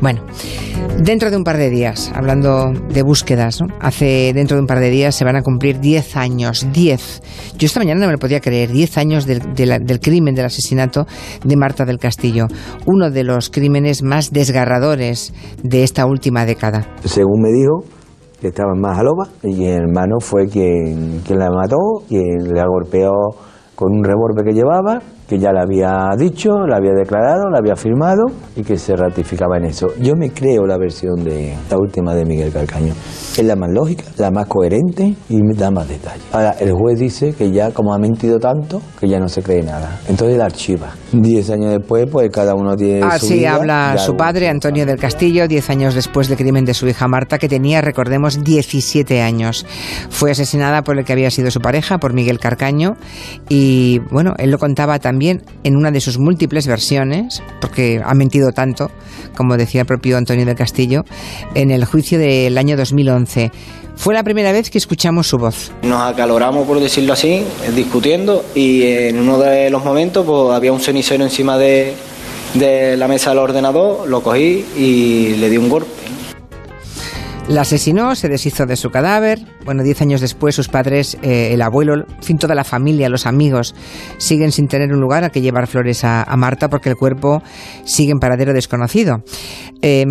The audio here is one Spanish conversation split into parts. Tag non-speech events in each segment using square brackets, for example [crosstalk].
Bueno, dentro de un par de días, hablando de búsquedas, ¿no? hace dentro de un par de días se van a cumplir 10 años, 10. Yo esta mañana no me lo podía creer, 10 años del, crimen, del asesinato de Marta del Castillo, uno de los crímenes más desgarradores de esta última década. Según me dijo, que estaba en Majaloba y mi hermano fue quien, quien la mató, quien la golpeó con un revólver que llevaba, que ya le había dicho, la había declarado, la había firmado y que se ratificaba en eso. Yo me creo la versión de la última de Miguel Calcaño. Es la más lógica, la más coherente y da más detalles. Ahora, el juez dice que ya como ha mentido tanto, que ya no se cree nada. Entonces la archiva. Diez años después, pues cada uno tiene su Así vida, habla su padre, Antonio del Castillo, 10 años después del crimen de su hija Marta, que tenía, recordemos, 17 años. Fue asesinada por el que había sido su pareja, por Miguel Carcaño, y bueno, él lo contaba también en una de sus múltiples versiones, porque ha mentido tanto, como decía el propio Antonio del Castillo, en el juicio del año 2011. Fue la primera vez que escuchamos su voz. Nos acaloramos, por decirlo así, discutiendo y en uno de los momentos pues, había un cenicero encima de, de la mesa del ordenador, lo cogí y le di un golpe. La asesinó, se deshizo de su cadáver. Bueno, diez años después, sus padres, eh, el abuelo, en fin, toda la familia, los amigos, siguen sin tener un lugar a que llevar flores a, Marta porque el cuerpo sigue en paradero desconocido. Eh,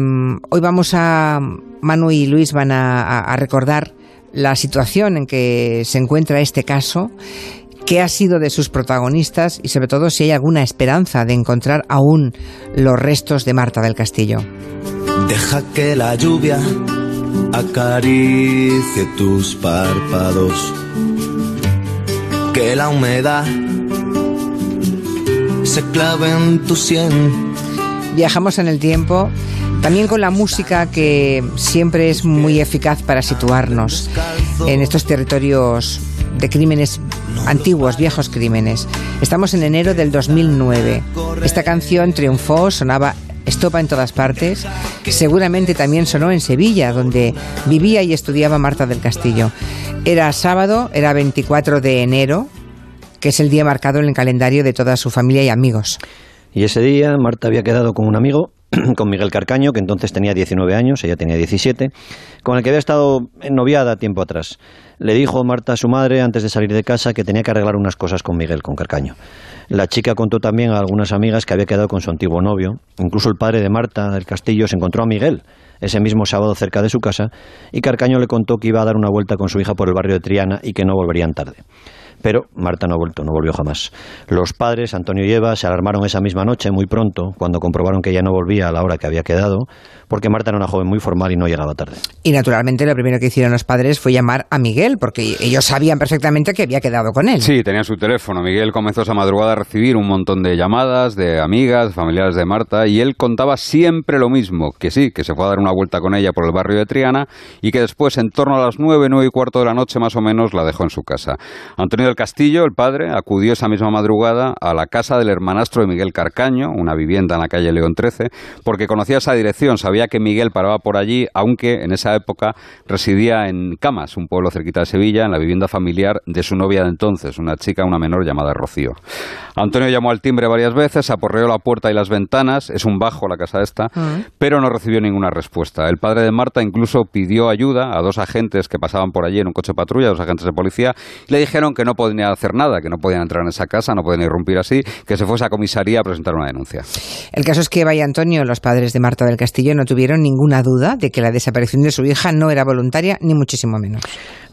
hoy vamos a. Manu y Luis van a- a recordar la situación en que se encuentra este caso qué ha sido de sus protagonistas y sobre todo si hay alguna esperanza de encontrar aún los restos de Marta del Castillo. Deja que la lluvia acaricie tus párpados. Que la humedad se clave en tu sien. Viajamos en el tiempo, también con la música que siempre es muy eficaz para situarnos en estos territorios de crímenes antiguos, viejos crímenes. Estamos en enero del 2009. Esta canción triunfó, sonaba estopa en todas partes. Seguramente también sonó en Sevilla, donde vivía y estudiaba Marta del Castillo. Era sábado, era 24 de enero, que es el día marcado en el calendario de toda su familia y amigos. Y ese día Marta había quedado con un amigo, [clears throat] con Miguel Carcaño, que entonces tenía 19 años, ella tenía 17, con el que había estado noviada tiempo atrás. Le dijo Marta a su madre antes de salir de casa que tenía que arreglar unas cosas con Miguel, con Carcaño. La chica contó también a algunas amigas que había quedado con su antiguo novio. Incluso el padre de Marta del Castillo se encontró a Miguel ese mismo sábado cerca de su casa y Carcaño le contó que iba a dar una vuelta con su hija por el barrio de Triana y que no volverían tarde. Pero Marta no ha vuelto, no volvió jamás. Los padres, Antonio y Eva, se alarmaron esa misma noche, muy pronto, cuando comprobaron que ella no volvía a la hora que había quedado, porque Marta era una joven muy formal y no llegaba tarde. Y naturalmente lo primero que hicieron los padres fue llamar a Miguel, porque ellos sabían perfectamente que había quedado con él. Sí, tenía su teléfono. Miguel comenzó esa madrugada a recibir un montón de llamadas de amigas, familiares de Marta, y él contaba siempre lo mismo, que sí, que se fue a dar una vuelta con ella por el barrio de Triana y que después, en torno a las nueve, nueve y cuarto de la noche más o menos, la dejó en su casa. Antonio del Castillo, el padre, acudió esa misma madrugada a la casa del hermanastro de Miguel Carcaño, una vivienda en la calle León 13, porque conocía esa dirección, sabía que Miguel paraba por allí, aunque en esa época residía en Camas, un pueblo cerquita de Sevilla, en la vivienda familiar de su novia de entonces, una chica, una menor llamada Rocío. Antonio llamó al timbre varias veces, aporreó la puerta y las ventanas, es un bajo la casa esta, pero no recibió ninguna respuesta. El padre de Marta incluso pidió ayuda a dos agentes que pasaban por allí en un coche patrulla, dos agentes de policía, y le dijeron que no podían hacer nada, que no podían entrar en esa casa, no podían irrumpir así, que se fuese a comisaría a presentar una denuncia. El caso es que Eva y Antonio, los padres de Marta del Castillo, no tuvieron ninguna duda de que la desaparición de su hija no era voluntaria, ni muchísimo menos.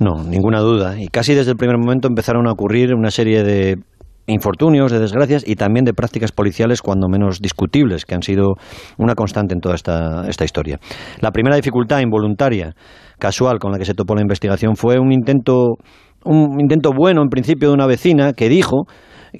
No, ninguna duda. Y casi desde el primer momento empezaron a ocurrir una serie de infortunios, de desgracias y también de prácticas policiales cuando menos discutibles, que han sido una constante en toda esta, esta historia. La primera dificultad involuntaria, casual, con la que se topó la investigación fue un intento, un intento bueno en principio de una vecina que dijo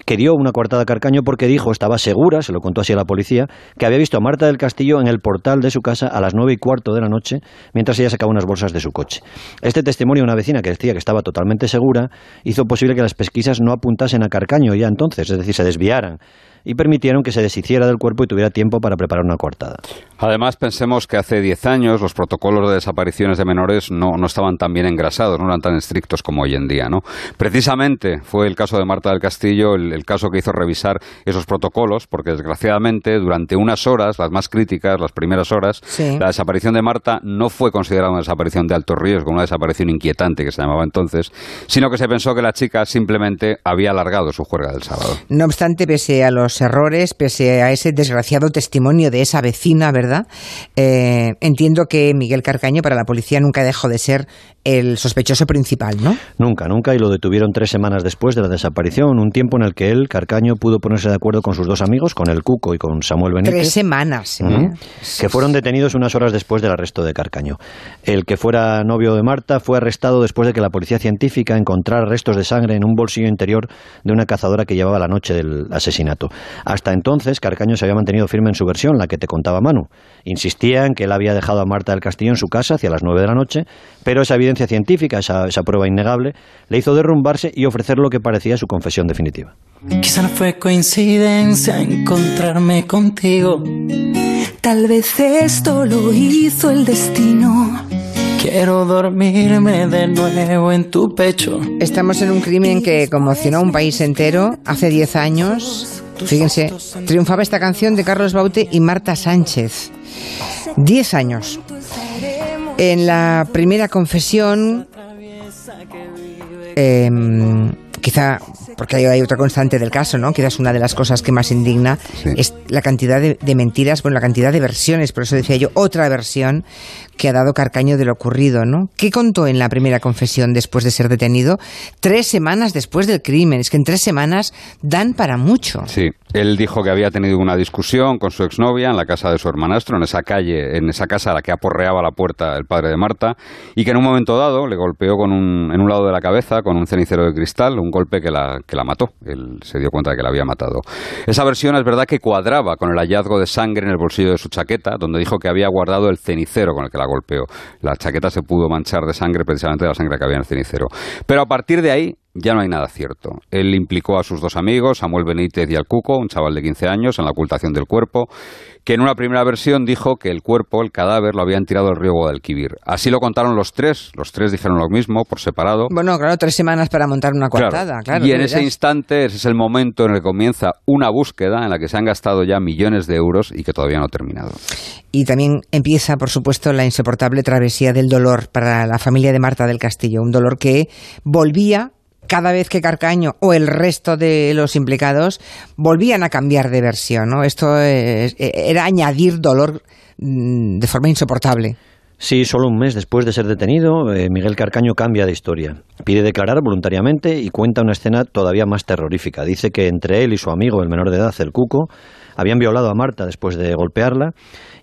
que dio una coartada a Carcaño porque dijo, estaba segura, se lo contó así a la policía, que había visto a Marta del Castillo en el portal de su casa a las nueve y cuarto de la noche mientras ella sacaba unas bolsas de su coche. Este testimonio de una vecina que decía que estaba totalmente segura hizo posible que las pesquisas no apuntasen a Carcaño ya entonces, es decir, se desviaran y permitieron que se deshiciera del cuerpo y tuviera tiempo para preparar una coartada. Además, pensemos que hace 10 años los protocolos de desapariciones de menores no, no, estaban tan bien engrasados, no eran tan estrictos como hoy en día. ¿no? Precisamente fue el caso de Marta del Castillo el, el caso que hizo revisar esos protocolos, porque desgraciadamente durante unas horas, las más críticas, las primeras horas, Sí. la desaparición de Marta no fue considerada una desaparición de alto riesgo, una desaparición inquietante que se llamaba entonces, sino que se pensó que la chica simplemente había alargado su juerga del sábado. No obstante, pese a los errores, pese a ese desgraciado testimonio de esa vecina, ¿verdad? Eh, entiendo que Miguel Carcaño para la policía nunca dejó de ser el sospechoso principal, ¿no? Nunca, nunca, y lo detuvieron tres semanas después de la desaparición, un tiempo en el que él, Carcaño, pudo ponerse de acuerdo con sus dos amigos, con el Cuco y con Samuel Benítez. Tres semanas. ¿eh? Que fueron detenidos unas horas después del arresto de Carcaño. El que fuera novio de Marta fue arrestado después de que la policía científica encontrara restos de sangre en un bolsillo interior de una cazadora que llevaba la noche del asesinato. Hasta entonces, Carcaño se había mantenido firme en su versión, la que te contaba Manu. Insistía en que él había dejado a Marta del Castillo en su casa hacia las nueve de la noche, pero esa evidencia científica, esa, esa prueba innegable, le hizo derrumbarse y ofrecer lo que parecía su confesión definitiva. Quizá no fue coincidencia encontrarme contigo. Tal vez esto lo hizo el destino. Quiero dormirme de nuevo en tu pecho. Estamos en un crimen que conmocionó a un país entero hace 10 años. Fíjense, triunfaba esta canción de Carlos Baute y Marta Sánchez. 10 años. En la primera confesión, eh, quizá porque hay, hay otra constante del caso, ¿no? Quizás una de las cosas que más indigna Sí. es la cantidad de, de mentiras, bueno, la cantidad de versiones, por eso decía yo, otra versión que ha dado Carcaño de lo ocurrido, ¿no? ¿Qué contó en la primera confesión después de ser detenido? Tres semanas después del crimen. Es que en tres semanas dan para mucho. Sí, él dijo que había tenido una discusión con su exnovia en la casa de su hermanastro, en esa calle, en esa casa a la que aporreaba la puerta el padre de Marta, y que en un momento dado le golpeó con un, en un lado de la cabeza con un cenicero de cristal, un golpe que la, que la mató. Él se dio cuenta de que la había matado. Esa versión es verdad que cuadraba con el hallazgo de sangre en el bolsillo de su chaqueta, donde dijo que había guardado el cenicero con el que la golpeó. La chaqueta se pudo manchar de sangre precisamente de la sangre que había en el cenicero. Pero a partir de ahí ya no hay nada cierto. Él implicó a sus dos amigos, Samuel Benítez y al Cuco, un chaval de 15 años, en la ocultación del cuerpo, que en una primera versión dijo que el cuerpo, el cadáver, lo habían tirado al río Guadalquivir. Así lo contaron los tres, los tres dijeron lo mismo, por separado. Bueno, claro, tres semanas para montar una coartada, claro. y en ese instante, ese es el momento en el que comienza una búsqueda en la que se han gastado ya millones de euros y que todavía no ha terminado. Y también empieza, por supuesto, la insoportable travesía del dolor para la familia de Marta del Castillo. Un dolor que volvía cada vez que Carcaño o el resto de los implicados volvían a cambiar de versión. ¿no? Esto es- era añadir dolor mm, de forma insoportable. Sí, solo un mes después de ser detenido, eh, Miguel Carcaño cambia de historia. Pide declarar voluntariamente y cuenta una escena todavía más terrorífica. Dice que entre él y su amigo, el menor de edad, el Cuco, habían violado a Marta después de golpearla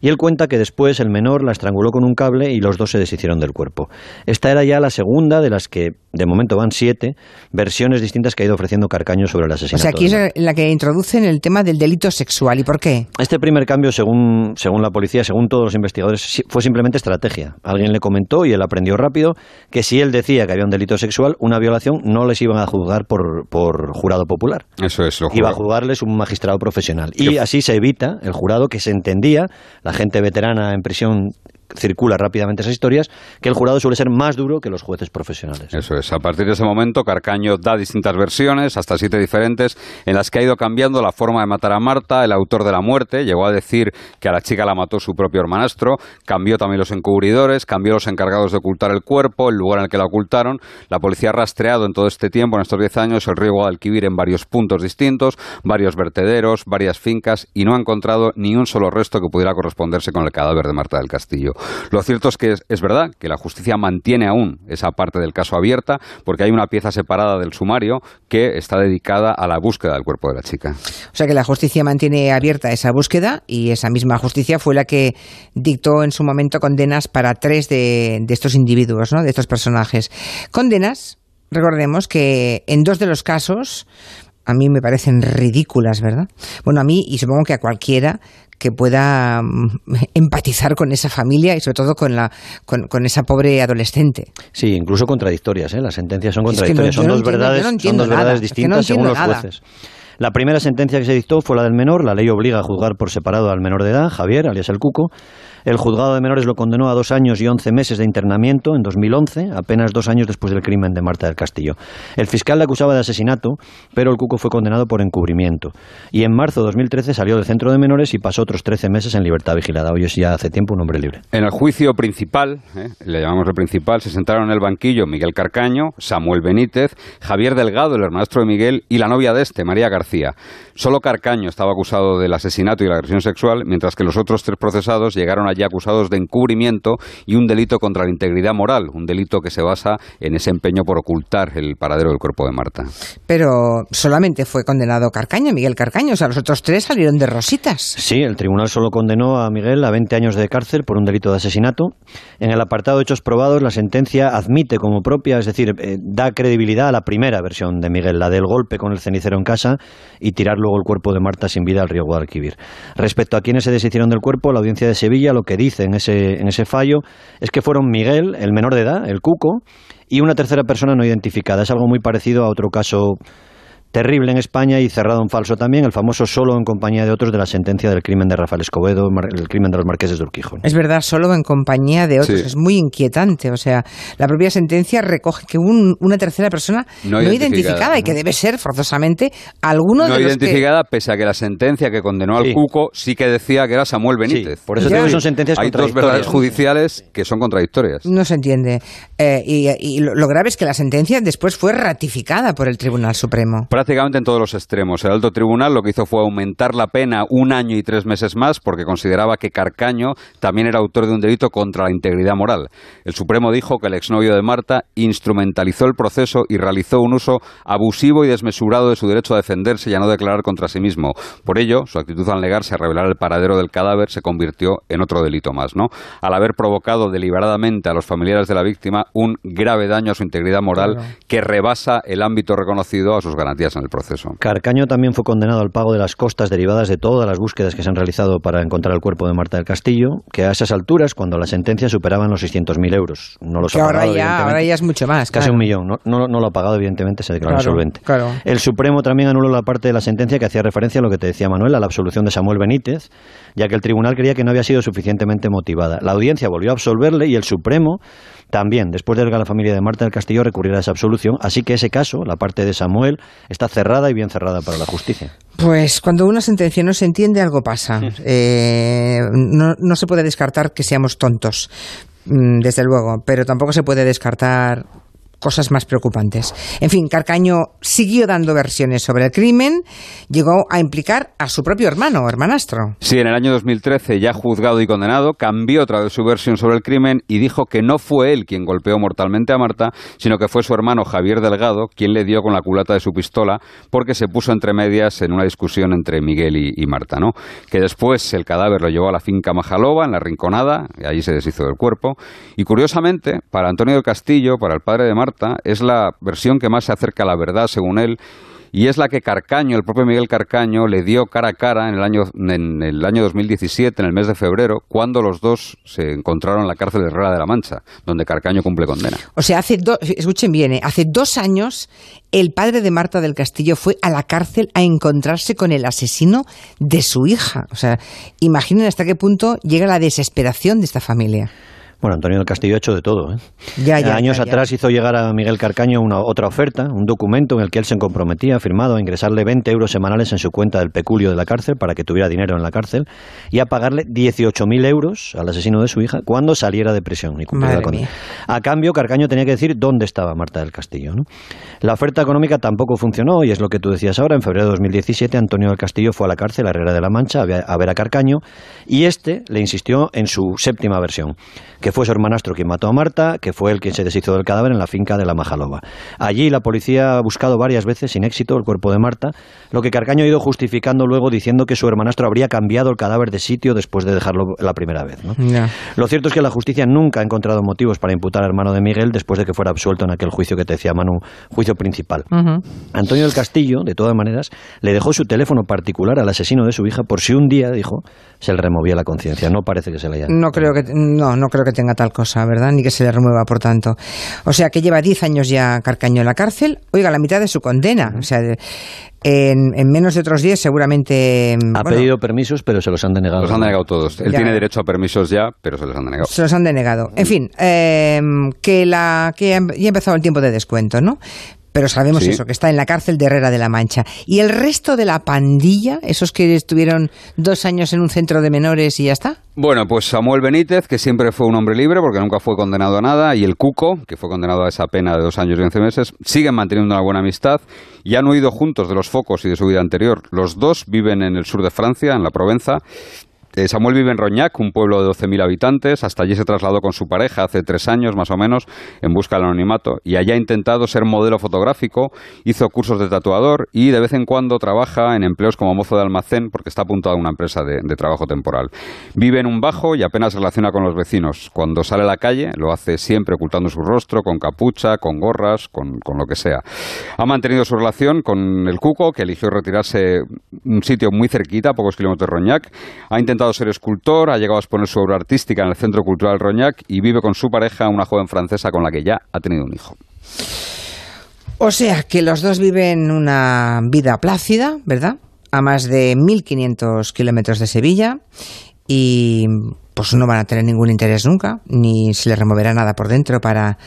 y él cuenta que después el menor la estranguló con un cable y los dos se deshicieron del cuerpo. Esta era ya la segunda de las que de momento van siete versiones distintas que ha ido ofreciendo Carcaño sobre el O asesinato. sea, aquí es la que introducen el tema del delito sexual. ¿Y por qué? este primer cambio, según, según la policía, según todos los investigadores, fue simplemente estrategia. Alguien le comentó y él aprendió rápido que si él decía que había un delito sexual, una violación, no les iban a juzgar por, por jurado popular. Eso es lo Iba a juzgarles un magistrado profesional. Que Y así se evita el jurado que se entendía, la gente veterana en prisión circula rápidamente esas historias, que el jurado suele ser más duro que los jueces profesionales. Eso es. A partir de ese momento, Carcaño da distintas versiones, hasta siete diferentes, en las que ha ido cambiando la forma de matar a Marta. El autor de la muerte llegó a decir que a la chica la mató su propio hermanastro. Cambió también los encubridores, cambió los encargados de ocultar el cuerpo, el lugar en el que la ocultaron. La policía ha rastreado en todo este tiempo, en estos diez años, el río Guadalquivir en varios puntos distintos, varios vertederos, varias fincas, y no ha encontrado ni un solo resto que pudiera corresponderse con el cadáver de Marta del Castillo. Lo cierto es que es, verdad que la justicia mantiene aún esa parte del caso abierta, porque hay una pieza separada del sumario que está dedicada a la búsqueda del cuerpo de la chica. O sea que la justicia mantiene abierta esa búsqueda y esa misma justicia fue la que dictó en su momento condenas para tres de, de estos individuos, ¿no? de estos personajes. Condenas, recordemos que en dos de los casos a mí me parecen ridículas, ¿verdad? Bueno, a mí y supongo que a cualquiera que pueda mm, [laughs] empatizar con esa familia y sobre todo con, la, con, con esa pobre adolescente. Sí, incluso contradictorias, ¿eh? las sentencias son Es que no- contradictorias, son no dos entiendo- verdades, no son dos distintas según los nada. jueces. La primera sentencia que se dictó fue la del menor. La ley obliga a juzgar por separado al menor de edad, Javier, alias el Cuco. El juzgado de menores lo condenó a dos años y once meses de internamiento en 2011, apenas dos años después del crimen de Marta del Castillo. El fiscal le acusaba de asesinato, pero el Cuco fue condenado por encubrimiento. Y en marzo de 2013 salió del centro de menores y pasó otros 13 meses en libertad vigilada. Hoy es ya hace tiempo un hombre libre. En el juicio principal, ¿eh? le llamamos el principal, se sentaron en el banquillo Miguel Carcaño, Samuel Benítez, Javier Delgado, el hermanastro de Miguel, y la novia de este, María García. Solo Carcaño estaba acusado del asesinato y la agresión sexual, mientras que los otros tres procesados llegaron allí acusados de encubrimiento y un delito contra la integridad moral, un delito que se basa en ese empeño por ocultar el paradero del cuerpo de Marta. Pero solamente fue condenado Carcaño, Miguel Carcaño, o sea, los otros tres salieron de rositas. Sí, el tribunal solo condenó a Miguel a 20 años de cárcel por un delito de asesinato. En el apartado de hechos probados, la sentencia admite como propia, es decir, eh, da credibilidad a la primera versión de Miguel, la del golpe con el cenicero en casa y tirar luego el cuerpo de Marta sin vida al río Guadalquivir. Respecto a quienes se deshicieron del cuerpo, la audiencia de Sevilla lo que dice en ese, en ese fallo es que fueron Miguel, el menor de edad, el cuco, y una tercera persona no identificada. Es algo muy parecido a otro caso terrible en España y cerrado en falso también, el famoso solo en compañía de otros de la sentencia del crimen de Rafael Escobedo, el crimen de los marqueses de Urquijo. Es verdad, solo en compañía de otros. Sí. Es muy inquietante. O sea, la propia sentencia recoge que un- una tercera persona No no, identificada. identificada, y que debe ser forzosamente alguno No de los que... identificada, pese a que la sentencia que condenó al Sí. Cuco sí que decía que era Samuel Benítez. Sí, por eso Ya. digo que son sentencias Hay dos verdades judiciales que son contradictorias. No se entiende. Eh, y y lo, lo grave es que la sentencia después fue ratificada por el Tribunal Supremo. Prácticamente en todos los extremos. El alto tribunal lo que hizo fue aumentar la pena un año y tres meses más porque consideraba que Carcaño también era autor de un delito contra la integridad moral. El Supremo dijo que el exnovio de Marta instrumentalizó el proceso y realizó un uso abusivo y desmesurado de su derecho a defenderse y a no declarar contra sí mismo. Por ello, su actitud al negarse a revelar el paradero del cadáver se convirtió en otro delito más, ¿no? Al haber provocado deliberadamente a los familiares de la víctima un grave daño a su integridad moral que rebasa el ámbito reconocido a sus garantías en el proceso. Carcaño también fue condenado al pago de las costas derivadas de todas las búsquedas que se han realizado para encontrar el cuerpo de Marta del Castillo, que a esas alturas, cuando la sentencia superaban los 600.000 euros. No los Que ha ahora pagado, ya, ahora ya es mucho más. Casi claro. un millón. No, no, no lo ha pagado, evidentemente, se declara Claro, insolvente. claro. El Supremo también anuló la parte de la sentencia que hacía referencia a lo que te decía Manuel, a la absolución de Samuel Benítez, ya que el tribunal creía que no había sido suficientemente motivada. La audiencia volvió a absolverle y el Supremo también, después de que la familia de Marta del Castillo recurriera a esa absolución. Así que ese caso, la parte de Samuel, está cerrada y bien cerrada para la justicia. Pues cuando una sentencia no se entiende, algo pasa. Eh, no, no se puede descartar que seamos tontos, mm, desde luego, pero tampoco se puede descartar cosas más preocupantes. En fin, Carcaño siguió dando versiones sobre el crimen, llegó a implicar a su propio hermano hermanastro. Sí, en el año 2013, ya juzgado y condenado, cambió otra vez su versión sobre el crimen y dijo que no fue él quien golpeó mortalmente a Marta, sino que fue su hermano Javier Delgado quien le dio con la culata de su pistola porque se puso entre medias en una discusión entre Miguel y, y Marta, ¿no? Que después el cadáver lo llevó a la finca Majaloba, en la Rinconada, y allí se deshizo del cuerpo. Y curiosamente, para Antonio del Castillo, para el padre de Marta, es la versión que más se acerca a la verdad, según él, y es la que Carcaño, el propio Miguel Carcaño, le dio cara a cara en el año, en el año 2017, en el mes de febrero, cuando los dos se encontraron en la cárcel de Herrera de la Mancha, donde Carcaño cumple condena. O sea, hace dos, escuchen bien, ¿eh? hace dos años el padre de Marta del Castillo fue a la cárcel a encontrarse con el asesino de su hija. O sea, imaginen hasta qué punto llega la desesperación de esta familia. Bueno, Antonio del Castillo ha hecho de todo. ¿eh? Ya, ya, Años ya, atrás hizo llegar a Miguel Carcaño una otra oferta, un documento en el que él se comprometía, firmado, a ingresarle 20 euros semanales en su cuenta del peculio de la cárcel para que tuviera dinero en la cárcel y a pagarle 18.000 euros al asesino de su hija cuando saliera de prisión y cumpliera con. A cambio, Carcaño tenía que decir dónde estaba Marta del Castillo. ¿no? La oferta económica tampoco funcionó y es lo que tú decías ahora. En febrero de 2017, Antonio del Castillo fue a la cárcel a Herrera de la Mancha a ver- a ver a Carcaño y este le insistió en su séptima versión, que fue su hermanastro quien mató a Marta, que fue el quien se deshizo del cadáver en la finca de la Majaloba. Allí la policía ha buscado varias veces sin éxito el cuerpo de Marta, lo que Carcaño ha ido justificando luego diciendo que su hermanastro habría cambiado el cadáver de sitio después de dejarlo la primera vez. Lo cierto es que la justicia nunca ha encontrado motivos para imputar al hermano de Miguel después de que fuera absuelto en aquel juicio que te decía Manu, juicio principal. Antonio del Castillo, de todas maneras, le dejó su teléfono particular al asesino de su hija por si un día, dijo, se le removía la conciencia. No parece que se le haya... No creo que no, no creo que tenga tenga tal cosa, ¿verdad? Ni que se le remueva, por tanto. O sea, que lleva 10 años ya Carcaño en la cárcel. Oiga, la mitad de su condena. O sea, en, en menos de otros 10 seguramente... Ha bueno, pedido permisos, pero se los han denegado. Los han denegado todos. Él Ya. tiene derecho a permisos ya, pero se les han denegado. Se los han denegado. En fin, eh, que, la, que ya ha empezado el tiempo de descuento, ¿no? Pero sabemos Sí. eso, que está en la cárcel de Herrera de la Mancha. ¿Y el resto de la pandilla, esos que estuvieron dos años en un centro de menores y ya está? Bueno, pues Samuel Benítez, que siempre fue un hombre libre porque nunca fue condenado a nada, y el Cuco, que fue condenado a esa pena de dos años y once meses, siguen manteniendo una buena amistad y han huido juntos de los focos y de su vida anterior. Los dos viven en el sur de Francia, en la Provenza. Eh, Samuel vive en Roñac, un pueblo de 12.000 habitantes. Hasta allí se trasladó con su pareja hace tres años, más o menos, en busca del anonimato. Y allá ha intentado ser modelo fotográfico, hizo cursos de tatuador y de vez en cuando trabaja en empleos como mozo de almacén porque está apuntado a una empresa de, trabajo temporal. Vive en un bajo y apenas relaciona con los vecinos. Cuando sale a la calle lo hace siempre ocultando su rostro, con capucha, con gorras, con, con lo que sea. Ha mantenido su relación con el Cuco, que eligió retirarse un sitio muy cerquita, a pocos kilómetros de Roñac. Ha intentado ser escultor, ha llegado a exponer su obra artística en el Centro Cultural Roñac y vive con su pareja, una joven francesa con la que ya ha tenido un hijo. O sea, que los dos viven una vida plácida, ¿verdad? A más de 1.500 kilómetros de Sevilla y pues no van a tener ningún interés nunca, ni se les removerá nada por dentro para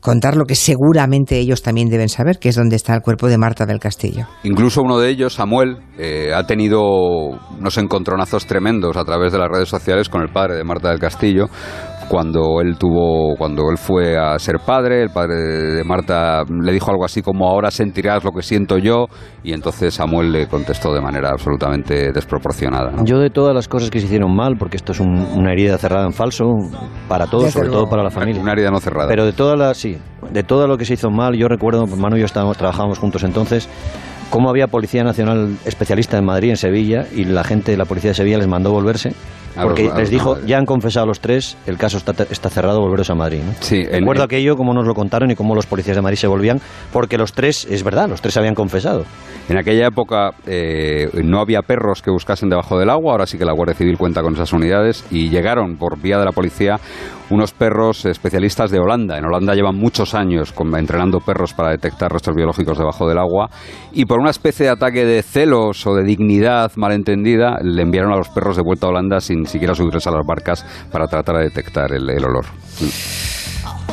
contar lo que seguramente ellos también deben saber, que es dónde está el cuerpo de Marta del Castillo. Incluso uno de ellos, Samuel, eh, ha tenido unos encontronazos tremendos a través de las redes sociales con el padre de Marta del Castillo. Cuando él tuvo, cuando él fue a ser padre, el padre de Marta le dijo algo así como ahora sentirás lo que siento yo, y entonces Samuel le contestó de manera absolutamente desproporcionada. ¿no? Yo de todas las cosas que se hicieron mal, porque esto es un- una herida cerrada en falso para todos, sobre todo para la familia. Una herida no cerrada. Pero de todas las, sí, de todo lo que se hizo mal, yo recuerdo, Manu y yo estábamos, trabajábamos juntos entonces, cómo había Policía Nacional especialista en Madrid, en Sevilla, y la gente de la Policía de Sevilla les mandó volverse, A porque los- les dijo, Madrid. ya han confesado los tres, el caso está, está cerrado, volveros a Madrid. ¿no? Sí, Recuerdo aquello, cómo nos lo contaron y cómo los policías de Madrid se volvían, porque los tres, es verdad, los tres habían confesado. En aquella época eh, no había perros que buscasen debajo del agua, ahora sí que la Guardia Civil cuenta con esas unidades y llegaron por vía de la policía unos perros especialistas de Holanda. En Holanda llevan muchos años entrenando perros para detectar restos biológicos debajo del agua y por una especie de ataque de celos o de dignidad malentendida le enviaron a los perros de vuelta a Holanda sin siquiera subirse a las barcas para tratar de detectar el, el olor.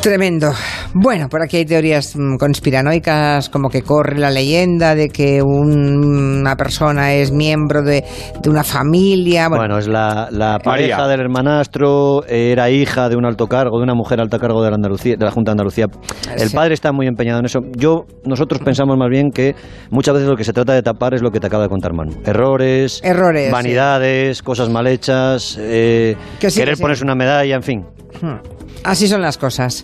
Tremendo. Bueno, por aquí hay teorías mm, conspiranoicas, como que corre la leyenda de que un- una persona es miembro de, de una familia. Bueno, Bueno, es la, la pareja María. del hermanastro, era hija de un alto cargo, de una mujer alta cargo de la, Andalucía, de la Junta de Andalucía. El Sí. padre está muy empeñado en eso. Yo, nosotros pensamos más bien que muchas veces lo que se trata de tapar es lo que te acaba de contar Manu. Errores, Errores, vanidades, cosas mal hechas, eh, Que sí, querer que sí. ponerse una medalla, en fin. Hmm. Así son las cosas.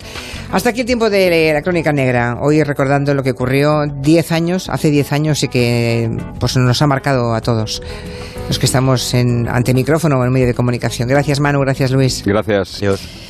Hasta aquí el tiempo de la crónica negra. Hoy recordando lo que ocurrió 10 años, hace 10 años y que pues nos ha marcado a todos. Los que estamos en, ante micrófono o en medio de comunicación. Gracias Manu, gracias Luis. Gracias. Dios.